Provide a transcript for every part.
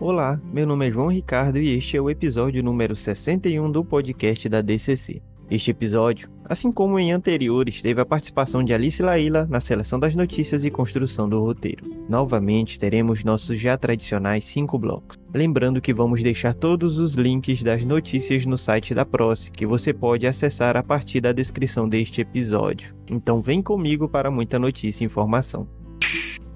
Olá, meu nome é João Ricardo e este é o episódio número 61 do podcast da DCC. Este episódio, assim como em anteriores, teve a participação de Alice Laila na seleção das notícias e construção do roteiro. Novamente, teremos nossos já tradicionais cinco blocos. Lembrando que vamos deixar todos os links das notícias no site da Proce, que você pode acessar a partir da descrição deste episódio. Então vem comigo para muita notícia e informação.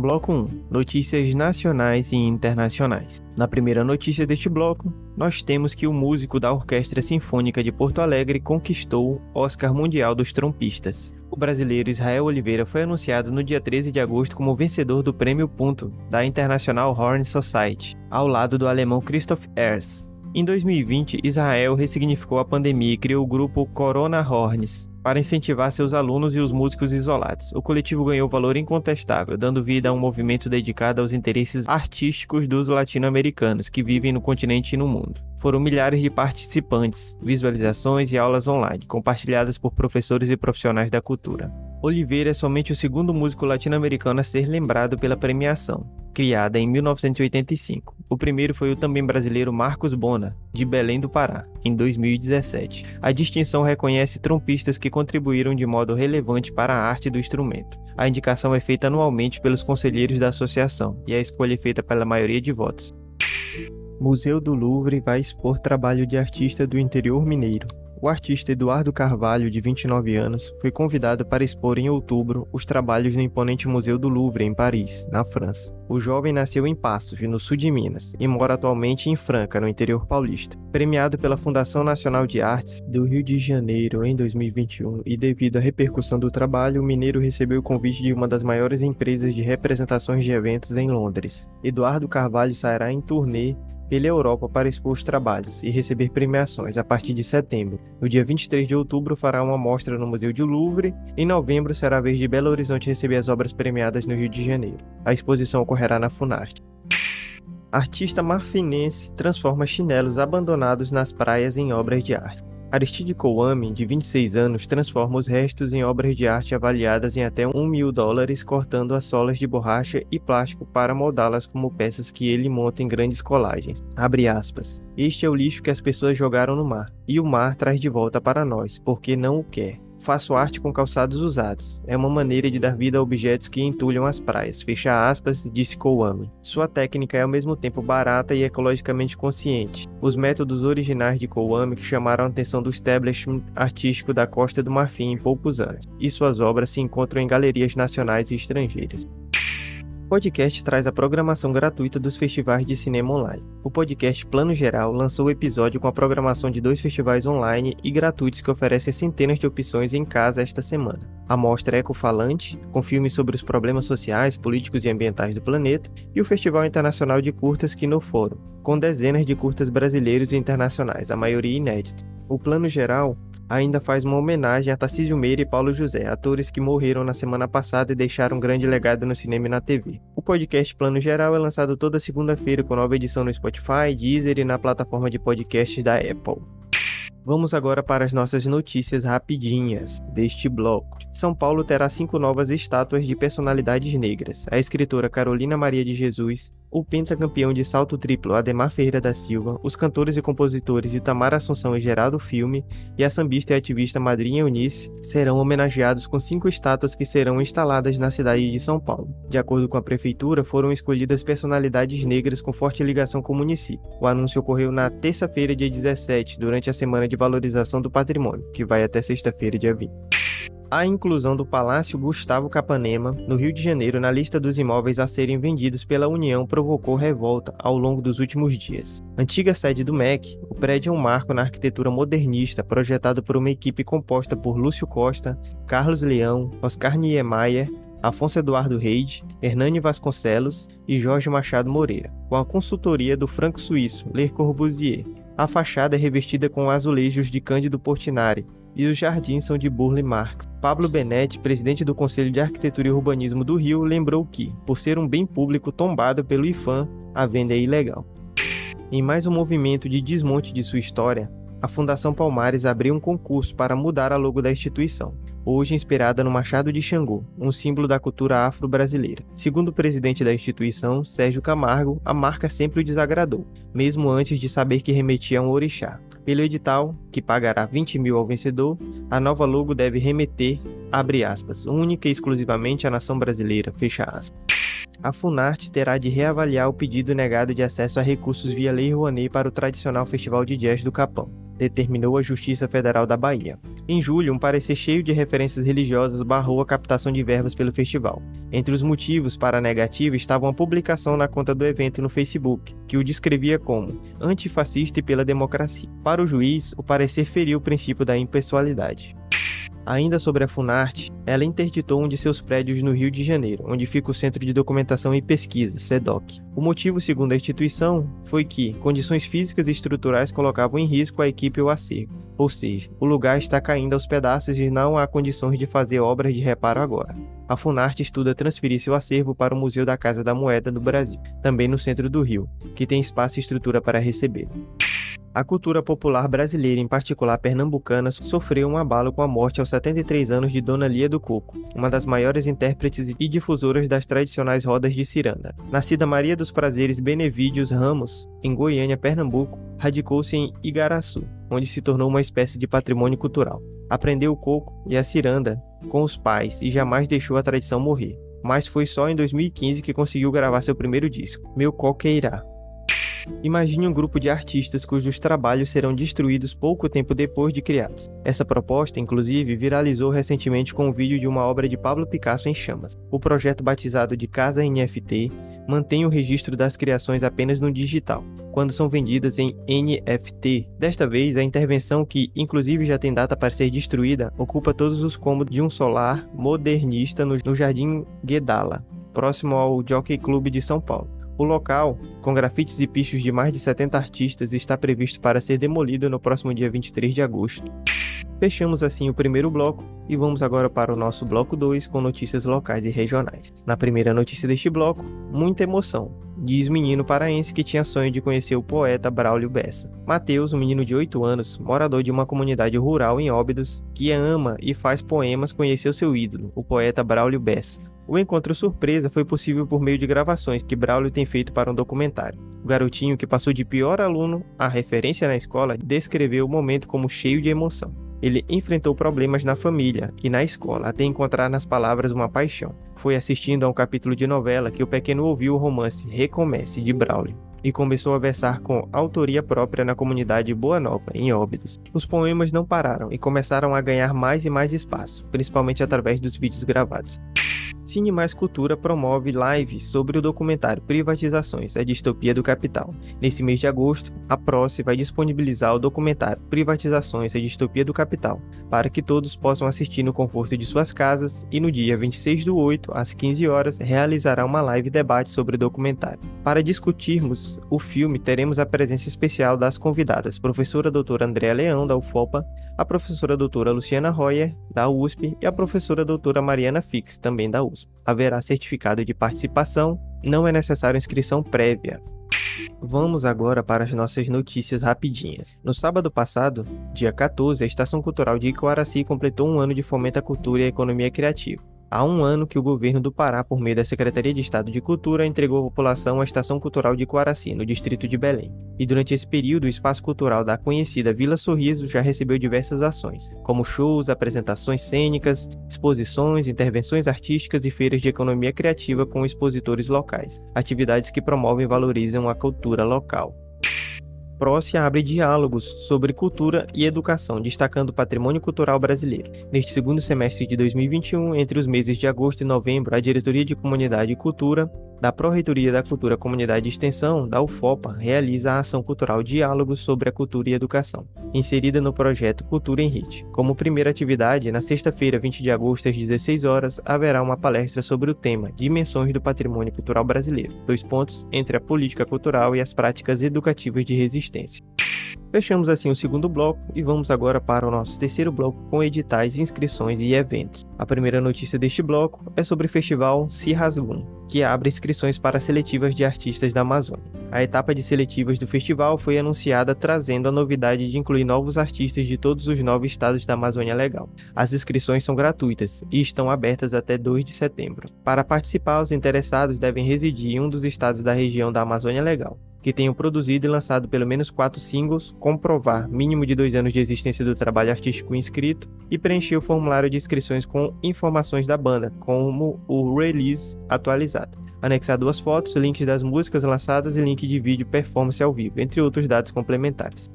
Bloco 1 Notícias nacionais e internacionais. Na primeira notícia deste bloco, nós temos que o músico da Orquestra Sinfônica de Porto Alegre conquistou Oscar Mundial dos Trompistas. O brasileiro Israel Oliveira foi anunciado no dia 13 de agosto como vencedor do Prêmio Punto da International Horn Society, ao lado do alemão Christoph Ers. Em 2020, Israel ressignificou a pandemia e criou o grupo Corona Horns, para incentivar seus alunos e os músicos isolados. O coletivo ganhou valor incontestável, dando vida a um movimento dedicado aos interesses artísticos dos latino-americanos que vivem no continente e no mundo. Foram milhares de participantes, visualizações e aulas online, compartilhadas por professores e profissionais da cultura. Oliveira é somente o segundo músico latino-americano a ser lembrado pela premiação, criada em 1985. O primeiro foi o também brasileiro Marcos Bona, de Belém do Pará, em 2017. A distinção reconhece trompistas que contribuíram de modo relevante para a arte do instrumento. A indicação é feita anualmente pelos conselheiros da associação e a escolha é feita pela maioria de votos. Museu do Louvre vai expor trabalho de artista do interior mineiro. O artista Eduardo Carvalho, de 29 anos, foi convidado para expor em outubro os trabalhos no imponente Museu do Louvre, em Paris, na França. O jovem nasceu em Passos, no sul de Minas, e mora atualmente em Franca, no interior paulista. Premiado pela Fundação Nacional de Artes do Rio de Janeiro em 2021 e devido à repercussão do trabalho, o mineiro recebeu o convite de uma das maiores empresas de representações de eventos em Londres. Eduardo Carvalho sairá em turnê pela Europa para expor os trabalhos e receber premiações a partir de setembro. No dia 23 de outubro fará uma mostra no Museu de Louvre. Em novembro será a vez de Belo Horizonte receber as obras premiadas no Rio de Janeiro. A exposição ocorrerá na Funarte. Artista marfinense transforma chinelos abandonados nas praias em obras de arte. Aristide Kouame, de 26 anos, transforma os restos em obras de arte avaliadas em até 1 mil dólares, cortando as solas de borracha e plástico para moldá-las como peças que ele monta em grandes colagens. Este é o lixo que as pessoas jogaram no mar, e o mar traz de volta para nós, porque não o quer. Faço arte com calçados usados. É uma maneira de dar vida a objetos que entulham as praias. Fecha aspas, disse Kouame. Sua técnica é ao mesmo tempo barata e ecologicamente consciente. Os métodos originais de Kouame que chamaram a atenção do establishment artístico da Costa do Marfim em poucos anos. E suas obras se encontram em galerias nacionais e estrangeiras podcast traz a programação gratuita dos festivais de cinema online. O podcast Plano Geral lançou o episódio com a programação de dois festivais online e gratuitos que oferecem centenas de opções em casa esta semana. A mostra Ecofalante, com filmes sobre os problemas sociais, políticos e ambientais do planeta, e o Festival Internacional de Curtas Fórum, com dezenas de curtas brasileiros e internacionais, a maioria inédito. O Plano Geral ainda faz uma homenagem a Tarcísio Meira e Paulo José, atores que morreram na semana passada e deixaram um grande legado no cinema e na TV. O podcast Plano Geral é lançado toda segunda-feira com nova edição no Spotify, Deezer e na plataforma de podcasts da Apple. Vamos agora para as nossas notícias rapidinhas deste bloco. São Paulo terá cinco novas estátuas de personalidades negras. A escritora Carolina Maria de Jesus, o pentacampeão de salto triplo Ademar Ferreira da Silva, os cantores e compositores Itamar Assunção e Geraldo Filme e a sambista e ativista Madrinha Eunice serão homenageados com cinco estátuas que serão instaladas na cidade de São Paulo. De acordo com a prefeitura, foram escolhidas personalidades negras com forte ligação com o município. O anúncio ocorreu na terça-feira, dia 17, durante a Semana de Valorização do Patrimônio, que vai até sexta-feira, dia 20 a inclusão do Palácio Gustavo Capanema, no Rio de Janeiro, na lista dos imóveis a serem vendidos pela União provocou revolta ao longo dos últimos dias. Antiga sede do MEC, o prédio é um marco na arquitetura modernista projetado por uma equipe composta por Lúcio Costa, Carlos Leão, Oscar Niemeyer, Afonso Eduardo Reid, Hernani Vasconcelos e Jorge Machado Moreira, com a consultoria do franco-suíço Le Corbusier. A fachada é revestida com azulejos de Cândido Portinari, e os jardins são de Burle Marx. Pablo Benetti, presidente do Conselho de Arquitetura e Urbanismo do Rio, lembrou que, por ser um bem público tombado pelo IFAM, a venda é ilegal. Em mais um movimento de desmonte de sua história, a Fundação Palmares abriu um concurso para mudar a logo da instituição. Hoje inspirada no Machado de Xangô, um símbolo da cultura afro-brasileira. Segundo o presidente da instituição, Sérgio Camargo, a marca sempre o desagradou, mesmo antes de saber que remetia a um orixá. Pelo edital, que pagará 20 mil ao vencedor, a nova logo deve remeter, abre aspas, única e exclusivamente à nação brasileira, fecha aspas. A Funarte terá de reavaliar o pedido negado de acesso a recursos via Lei Rouanet para o tradicional Festival de Jazz do Capão determinou a Justiça Federal da Bahia. Em julho, um parecer cheio de referências religiosas barrou a captação de verbas pelo festival. Entre os motivos para a negativa estava uma publicação na conta do evento no Facebook, que o descrevia como antifascista e pela democracia. Para o juiz, o parecer feriu o princípio da impessoalidade. Ainda sobre a Funarte, ela interditou um de seus prédios no Rio de Janeiro, onde fica o Centro de Documentação e Pesquisa, SEDOC. O motivo, segundo a instituição, foi que condições físicas e estruturais colocavam em risco a equipe e o acervo. Ou seja, o lugar está caindo aos pedaços e não há condições de fazer obras de reparo agora. A Funarte estuda transferir seu acervo para o Museu da Casa da Moeda do Brasil, também no centro do Rio, que tem espaço e estrutura para receber. A cultura popular brasileira, em particular pernambucana, sofreu um abalo com a morte aos 73 anos de Dona Lia do Coco, uma das maiores intérpretes e difusoras das tradicionais rodas de ciranda. Nascida Maria dos Prazeres Benevídeos Ramos, em Goiânia, Pernambuco, radicou-se em Igaraçu, onde se tornou uma espécie de patrimônio cultural. Aprendeu o coco e a ciranda com os pais e jamais deixou a tradição morrer. Mas foi só em 2015 que conseguiu gravar seu primeiro disco, Meu Coqueirá, Imagine um grupo de artistas cujos trabalhos serão destruídos pouco tempo depois de criados. Essa proposta, inclusive, viralizou recentemente com um vídeo de uma obra de Pablo Picasso em chamas. O projeto batizado de Casa NFT mantém o registro das criações apenas no digital, quando são vendidas em NFT. Desta vez, a intervenção, que inclusive já tem data para ser destruída, ocupa todos os cômodos de um solar modernista no Jardim Guedala, próximo ao Jockey Club de São Paulo. O local, com grafites e pichos de mais de 70 artistas, está previsto para ser demolido no próximo dia 23 de agosto. Fechamos assim o primeiro bloco e vamos agora para o nosso bloco 2 com notícias locais e regionais. Na primeira notícia deste bloco, muita emoção. Diz menino paraense que tinha sonho de conhecer o poeta Braulio Bessa. Mateus, um menino de 8 anos, morador de uma comunidade rural em Óbidos, que ama e faz poemas, conheceu seu ídolo, o poeta Braulio Bessa, o encontro surpresa foi possível por meio de gravações que Braulio tem feito para um documentário. O garotinho que passou de pior aluno a referência na escola descreveu o momento como cheio de emoção. Ele enfrentou problemas na família e na escola até encontrar nas palavras uma paixão. Foi assistindo a um capítulo de novela que o pequeno ouviu o romance Recomece de Braulio e começou a versar com autoria própria na comunidade Boa Nova, em Óbidos. Os poemas não pararam e começaram a ganhar mais e mais espaço, principalmente através dos vídeos gravados. Cine Mais Cultura promove live sobre o documentário Privatizações, a distopia do capital. Nesse mês de agosto, a Proce vai disponibilizar o documentário Privatizações, a distopia do capital, para que todos possam assistir no conforto de suas casas e no dia 26 do 8, às 15 horas, realizará uma live debate sobre o documentário. Para discutirmos o filme, teremos a presença especial das convidadas, professora doutora Andréa Leão, da UFOPA, a professora doutora Luciana Royer, da USP, e a professora doutora Mariana Fix, também da USP haverá certificado de participação, não é necessário inscrição prévia. Vamos agora para as nossas notícias rapidinhas. No sábado passado, dia 14, a Estação Cultural de Icoaraci completou um ano de fomento à cultura e à economia criativa. Há um ano que o governo do Pará, por meio da Secretaria de Estado de Cultura, entregou à população a Estação Cultural de Coaraci, no distrito de Belém. E durante esse período, o espaço cultural da conhecida Vila Sorriso já recebeu diversas ações, como shows, apresentações cênicas, exposições, intervenções artísticas e feiras de economia criativa com expositores locais, atividades que promovem e valorizam a cultura local. Prócia abre diálogos sobre cultura e educação, destacando o patrimônio cultural brasileiro. Neste segundo semestre de 2021, entre os meses de agosto e novembro, a Diretoria de Comunidade e Cultura da Pró-Reitoria da Cultura Comunidade Extensão, da UFOPA, realiza a ação cultural Diálogos sobre a Cultura e Educação, inserida no projeto Cultura em Rede. Como primeira atividade, na sexta-feira, 20 de agosto, às 16 horas, haverá uma palestra sobre o tema Dimensões do Patrimônio Cultural Brasileiro, dois pontos entre a política cultural e as práticas educativas de resistência. Fechamos assim o segundo bloco e vamos agora para o nosso terceiro bloco com editais, inscrições e eventos. A primeira notícia deste bloco é sobre o festival Cirrasgum, que abre inscrições para seletivas de artistas da Amazônia. A etapa de seletivas do festival foi anunciada trazendo a novidade de incluir novos artistas de todos os nove estados da Amazônia Legal. As inscrições são gratuitas e estão abertas até 2 de setembro. Para participar, os interessados devem residir em um dos estados da região da Amazônia Legal que tenham produzido e lançado pelo menos quatro singles, comprovar mínimo de dois anos de existência do trabalho artístico inscrito e preencher o formulário de inscrições com informações da banda, como o release atualizado. Anexar duas fotos, links das músicas lançadas e link de vídeo performance ao vivo, entre outros dados complementares.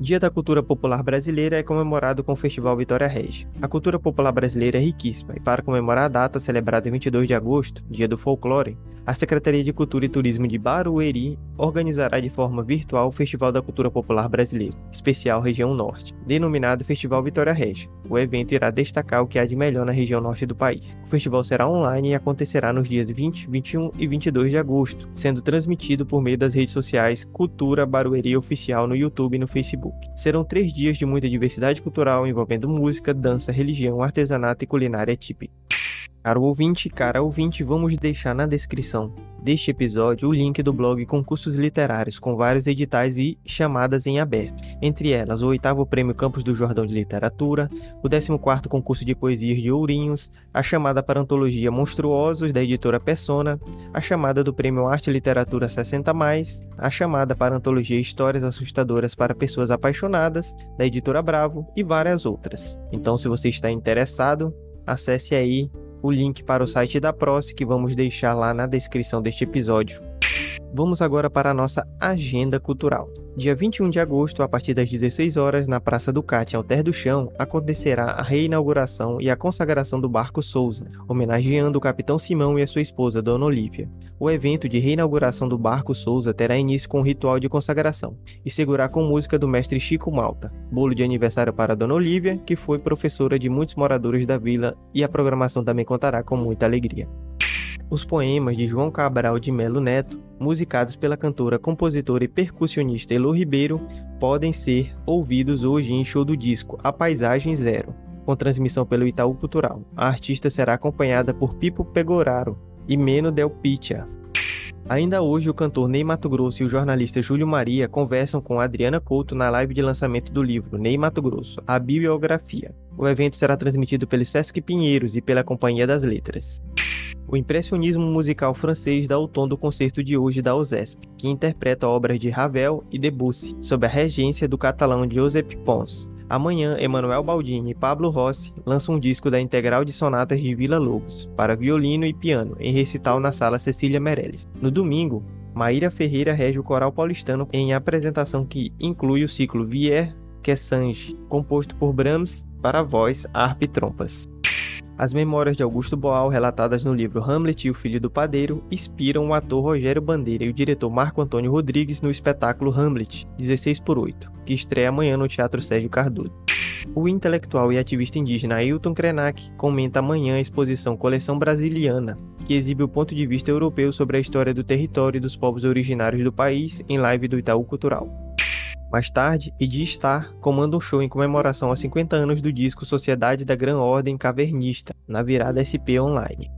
Dia da Cultura Popular Brasileira é comemorado com o Festival Vitória Regia. A cultura popular brasileira é riquíssima e para comemorar a data celebrada em 22 de agosto, Dia do Folclore, a Secretaria de Cultura e Turismo de Barueri organizará de forma virtual o Festival da Cultura Popular Brasileira, especial Região Norte, denominado Festival Vitória Regia. O evento irá destacar o que há de melhor na região norte do país. O festival será online e acontecerá nos dias 20, 21 e 22 de agosto, sendo transmitido por meio das redes sociais Cultura Barueri Oficial no YouTube e no Facebook. Serão três dias de muita diversidade cultural envolvendo música, dança, religião, artesanato e culinária típica. Caro ouvinte, cara ouvinte, vamos deixar na descrição deste episódio o link do blog Concursos Literários, com vários editais e chamadas em aberto. Entre elas, o oitavo Prêmio Campos do Jordão de Literatura, o 14º Concurso de Poesias de Ourinhos, a chamada para antologia Monstruosos, da editora Persona, a chamada do Prêmio Arte e Literatura 60+, a chamada para antologia Histórias Assustadoras para Pessoas Apaixonadas, da editora Bravo, e várias outras. Então, se você está interessado, acesse aí o link para o site da Proce que vamos deixar lá na descrição deste episódio. Vamos agora para a nossa agenda cultural. Dia 21 de agosto, a partir das 16 horas, na Praça do Cate, Alter do Chão, acontecerá a reinauguração e a consagração do barco Souza, homenageando o capitão Simão e a sua esposa, Dona Olívia. O evento de reinauguração do barco Souza terá início com um ritual de consagração e seguirá com música do mestre Chico Malta, bolo de aniversário para Dona Olívia, que foi professora de muitos moradores da vila, e a programação também contará com muita alegria. Os poemas de João Cabral de Melo Neto, musicados pela cantora, compositora e percussionista Elo Ribeiro, podem ser ouvidos hoje em show do disco A Paisagem Zero, com transmissão pelo Itaú Cultural. A artista será acompanhada por Pipo Pegoraro e Meno Del Picha. Ainda hoje, o cantor Ney Mato Grosso e o jornalista Júlio Maria conversam com Adriana Couto na live de lançamento do livro Ney Mato Grosso, a bibliografia. O evento será transmitido pelo Sesc Pinheiros e pela Companhia das Letras. O impressionismo musical francês dá o tom do concerto de hoje da OSESP, que interpreta obras de Ravel e Debussy, sob a regência do catalão Josep Pons. Amanhã, Emanuel Baldini e Pablo Rossi lançam um disco da integral de sonatas de Vila Lobos, para violino e piano, em recital na sala Cecília Meirelles. No domingo, Maíra Ferreira rege o coral paulistano em apresentação que inclui o ciclo Vier Quessange, composto por Brahms para voz, harpa e trompas. As memórias de Augusto Boal, relatadas no livro Hamlet e o Filho do Padeiro, inspiram o ator Rogério Bandeira e o diretor Marco Antônio Rodrigues no espetáculo Hamlet, 16 por 8, que estreia amanhã no Teatro Sérgio Cardoso. O intelectual e ativista indígena Ailton Krenak comenta amanhã a exposição Coleção Brasiliana, que exibe o ponto de vista europeu sobre a história do território e dos povos originários do país em live do Itaú Cultural. Mais tarde, Edi Star comanda um show em comemoração aos 50 anos do disco Sociedade da Gran Ordem Cavernista, na virada SP Online.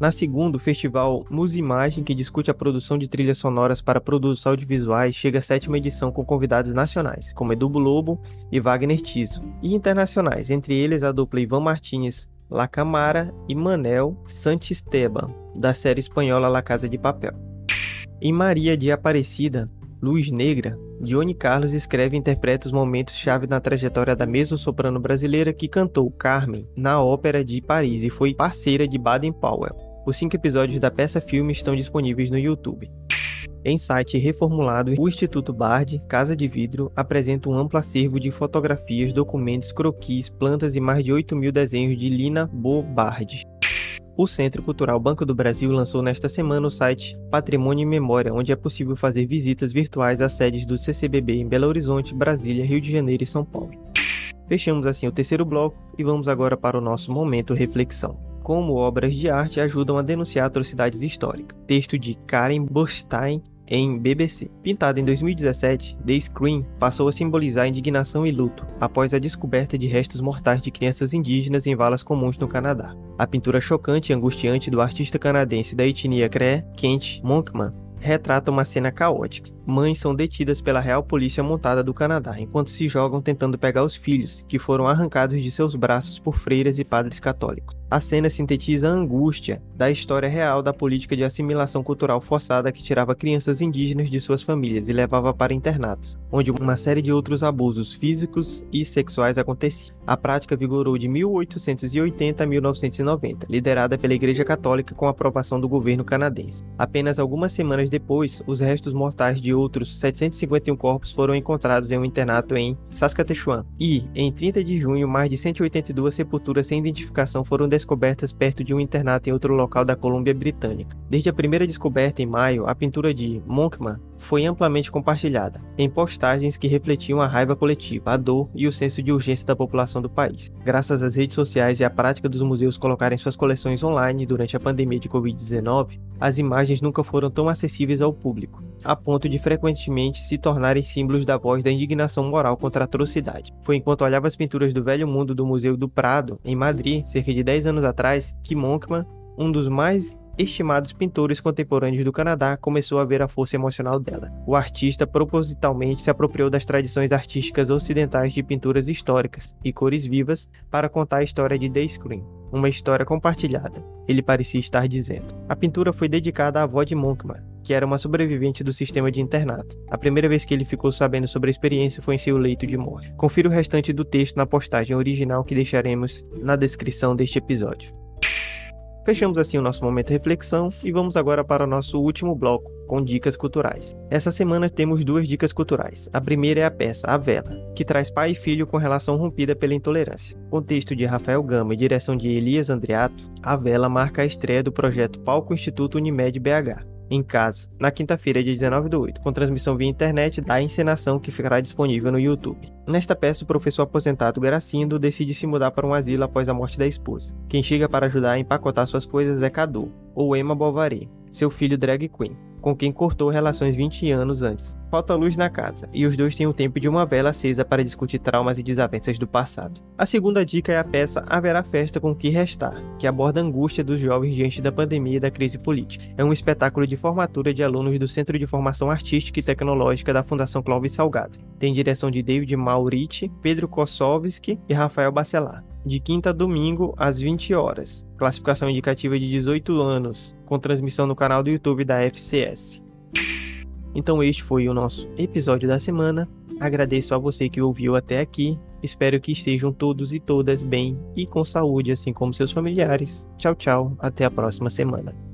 Na segunda, o festival Musimagem, que discute a produção de trilhas sonoras para produtos audiovisuais, chega à sétima edição com convidados nacionais, como Edu Lobo e Wagner Tiso, e internacionais, entre eles a dupla Ivan Martins La Camara e Manel Santisteban, da série espanhola La Casa de Papel. Em Maria de Aparecida, Luz Negra, Johnny Carlos escreve e interpreta os momentos-chave na trajetória da mezzo-soprano brasileira que cantou Carmen na Ópera de Paris e foi parceira de Baden Powell. Os cinco episódios da peça-filme estão disponíveis no YouTube. Em site reformulado, o Instituto Bard, Casa de Vidro, apresenta um amplo acervo de fotografias, documentos, croquis, plantas e mais de 8 mil desenhos de Lina Bobard. O Centro Cultural Banco do Brasil lançou nesta semana o site Patrimônio e Memória, onde é possível fazer visitas virtuais às sedes do CCBB em Belo Horizonte, Brasília, Rio de Janeiro e São Paulo. Fechamos assim o terceiro bloco e vamos agora para o nosso momento reflexão. Como obras de arte ajudam a denunciar atrocidades históricas. Texto de Karen Burstein em BBC. Pintada em 2017, The Scream passou a simbolizar indignação e luto após a descoberta de restos mortais de crianças indígenas em valas comuns no Canadá. A pintura chocante e angustiante do artista canadense da etnia Cree, Kent Monkman, retrata uma cena caótica. Mães são detidas pela Real Polícia Montada do Canadá enquanto se jogam tentando pegar os filhos, que foram arrancados de seus braços por freiras e padres católicos. A cena sintetiza a angústia da história real da política de assimilação cultural forçada que tirava crianças indígenas de suas famílias e levava para internatos, onde uma série de outros abusos físicos e sexuais aconteciam. A prática vigorou de 1880 a 1990, liderada pela Igreja Católica com aprovação do governo canadense. Apenas algumas semanas depois, os restos mortais de outros 751 corpos foram encontrados em um internato em Saskatchewan. E, em 30 de junho, mais de 182 sepulturas sem identificação foram descobertas perto de um internato em outro local da Colômbia Britânica. Desde a primeira descoberta em maio, a pintura de Monkman foi amplamente compartilhada em postagens que refletiam a raiva coletiva, a dor e o senso de urgência da população do país. Graças às redes sociais e à prática dos museus colocarem suas coleções online durante a pandemia de Covid-19, as imagens nunca foram tão acessíveis ao público, a ponto de frequentemente se tornarem símbolos da voz da indignação moral contra a atrocidade. Foi enquanto olhava as pinturas do Velho Mundo do Museu do Prado, em Madrid, cerca de 10 anos atrás, que Monkman, um dos mais estimados pintores contemporâneos do Canadá, começou a ver a força emocional dela. O artista propositalmente se apropriou das tradições artísticas ocidentais de pinturas históricas e cores vivas para contar a história de The Screen, uma história compartilhada, ele parecia estar dizendo. A pintura foi dedicada à avó de Monkman, que era uma sobrevivente do sistema de internato. A primeira vez que ele ficou sabendo sobre a experiência foi em seu leito de morte. Confira o restante do texto na postagem original que deixaremos na descrição deste episódio. Fechamos assim o nosso momento reflexão e vamos agora para o nosso último bloco, com dicas culturais. Essa semana temos duas dicas culturais. A primeira é a peça A Vela, que traz pai e filho com relação rompida pela intolerância. Com texto de Rafael Gama e direção de Elias Andreato, A Vela marca a estreia do projeto Palco Instituto Unimed BH, em casa, na quinta-feira, dia 19 do 8, com transmissão via internet da encenação que ficará disponível no YouTube. Nesta peça, o professor aposentado Geracindo decide se mudar para um asilo após a morte da esposa. Quem chega para ajudar a empacotar suas coisas é Cadu, ou Emma Bovary, seu filho drag queen com quem cortou relações 20 anos antes. Falta luz na casa, e os dois têm o tempo de uma vela acesa para discutir traumas e desavenças do passado. A segunda dica é a peça Haverá Festa com o que Restar, que aborda a angústia dos jovens diante da pandemia e da crise política. É um espetáculo de formatura de alunos do Centro de Formação Artística e Tecnológica da Fundação Clóvis Salgado. Tem direção de David Mauriti, Pedro Kossowski e Rafael Bacelar de quinta a domingo às 20 horas. Classificação indicativa de 18 anos, com transmissão no canal do YouTube da FCS. Então este foi o nosso episódio da semana. Agradeço a você que ouviu até aqui. Espero que estejam todos e todas bem e com saúde, assim como seus familiares. Tchau, tchau. Até a próxima semana.